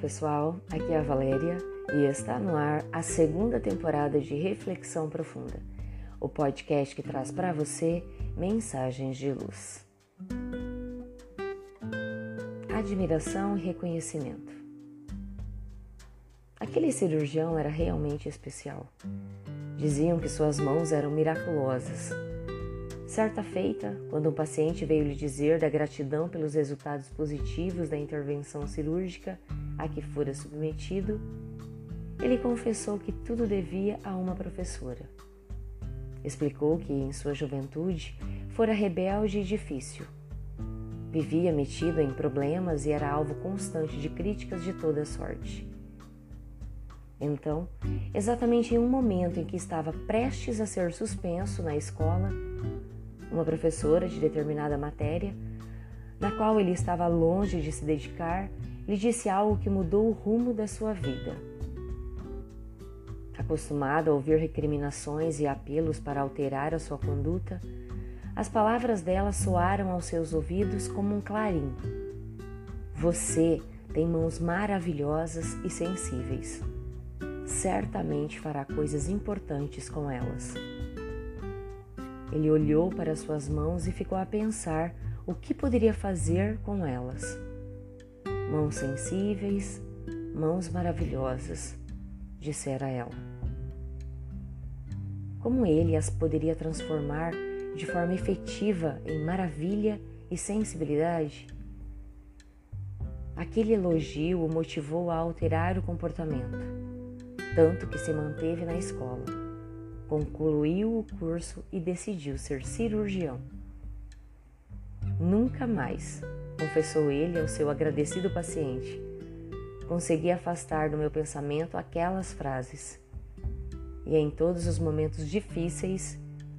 pessoal, aqui é a Valéria e está no ar a segunda temporada de Reflexão Profunda, o podcast que traz para você mensagens de luz. Admiração e reconhecimento. Aquele cirurgião era realmente especial. Diziam que suas mãos eram miraculosas. Certa feita, quando um paciente veio lhe dizer da gratidão pelos resultados positivos da intervenção cirúrgica a que fora submetido, ele confessou que tudo devia a uma professora. Explicou que, em sua juventude, fora rebelde e difícil. Vivia metido em problemas e era alvo constante de críticas de toda sorte. Então, exatamente em um momento em que estava prestes a ser suspenso na escola, uma professora de determinada matéria, na qual ele estava longe de se dedicar, lhe disse algo que mudou o rumo da sua vida. Acostumado a ouvir recriminações e apelos para alterar a sua conduta, as palavras dela soaram aos seus ouvidos como um clarim. Você tem mãos maravilhosas e sensíveis certamente fará coisas importantes com elas. Ele olhou para suas mãos e ficou a pensar o que poderia fazer com elas. Mãos sensíveis, mãos maravilhosas, dissera ela. Como ele as poderia transformar de forma efetiva em maravilha e sensibilidade? Aquele elogio o motivou a alterar o comportamento tanto que se manteve na escola. Concluiu o curso e decidiu ser cirurgião. Nunca mais, confessou ele ao seu agradecido paciente, consegui afastar do meu pensamento aquelas frases. E em todos os momentos difíceis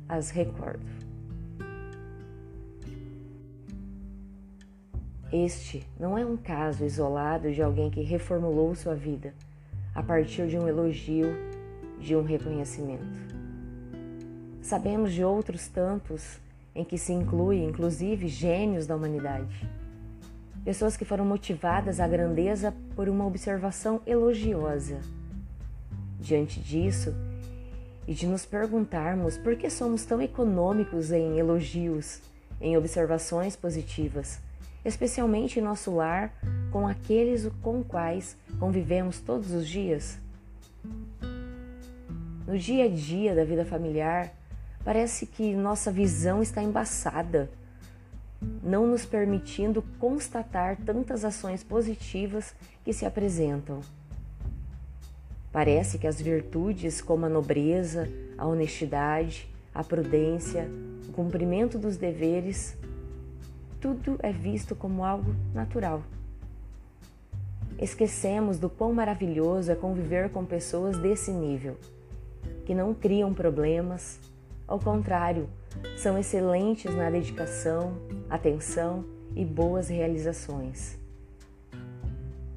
as recordo. Este não é um caso isolado de alguém que reformulou sua vida a partir de um elogio, de um reconhecimento. Sabemos de outros tantos em que se inclui, inclusive, gênios da humanidade. Pessoas que foram motivadas à grandeza por uma observação elogiosa. Diante disso, e de nos perguntarmos por que somos tão econômicos em elogios, em observações positivas, especialmente em nosso lar, com aqueles com quais convivemos todos os dias? No dia a dia da vida familiar, parece que nossa visão está embaçada, não nos permitindo constatar tantas ações positivas que se apresentam. Parece que as virtudes como a nobreza, a honestidade, a prudência, o cumprimento dos deveres, tudo é visto como algo natural. Esquecemos do quão maravilhoso é conviver com pessoas desse nível, que não criam problemas, ao contrário, são excelentes na dedicação, atenção e boas realizações.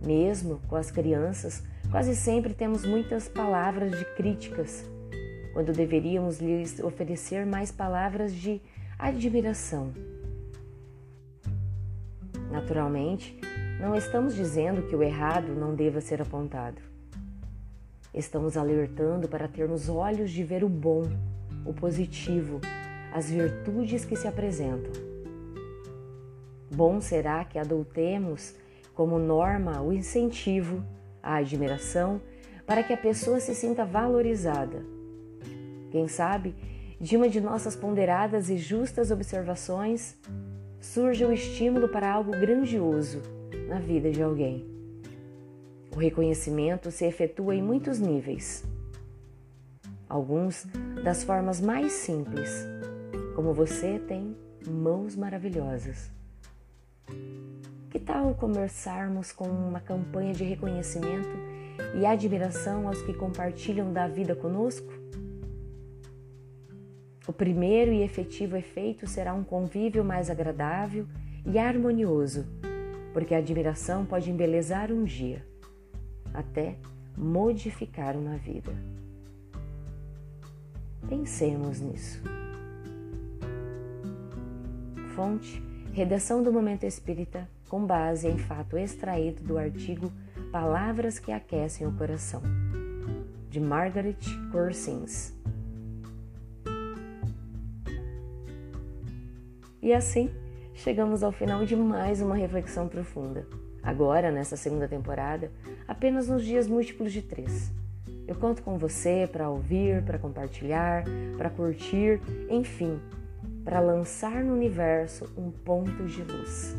Mesmo com as crianças, quase sempre temos muitas palavras de críticas, quando deveríamos lhes oferecer mais palavras de admiração. Naturalmente, não estamos dizendo que o errado não deva ser apontado. Estamos alertando para termos olhos de ver o bom, o positivo, as virtudes que se apresentam. Bom será que adotemos como norma o incentivo, a admiração, para que a pessoa se sinta valorizada. Quem sabe, de uma de nossas ponderadas e justas observações, surge o estímulo para algo grandioso na vida de alguém. O reconhecimento se efetua em muitos níveis. Alguns das formas mais simples, como você tem mãos maravilhosas. Que tal começarmos com uma campanha de reconhecimento e admiração aos que compartilham da vida conosco? O primeiro e efetivo efeito será um convívio mais agradável e harmonioso porque a admiração pode embelezar um dia, até modificar uma vida. Pensemos nisso. Fonte: Redação do Momento Espírita, com base em fato extraído do artigo Palavras que Aquecem o Coração, de Margaret Corsins. E assim, chegamos ao final de mais uma reflexão profunda. Agora, nessa segunda temporada, apenas nos dias múltiplos de três. Eu conto com você para ouvir, para compartilhar, para curtir, enfim, para lançar no universo um ponto de luz.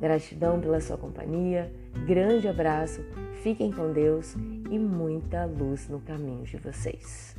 Gratidão pela sua companhia, grande abraço, fiquem com Deus e muita luz no caminho de vocês.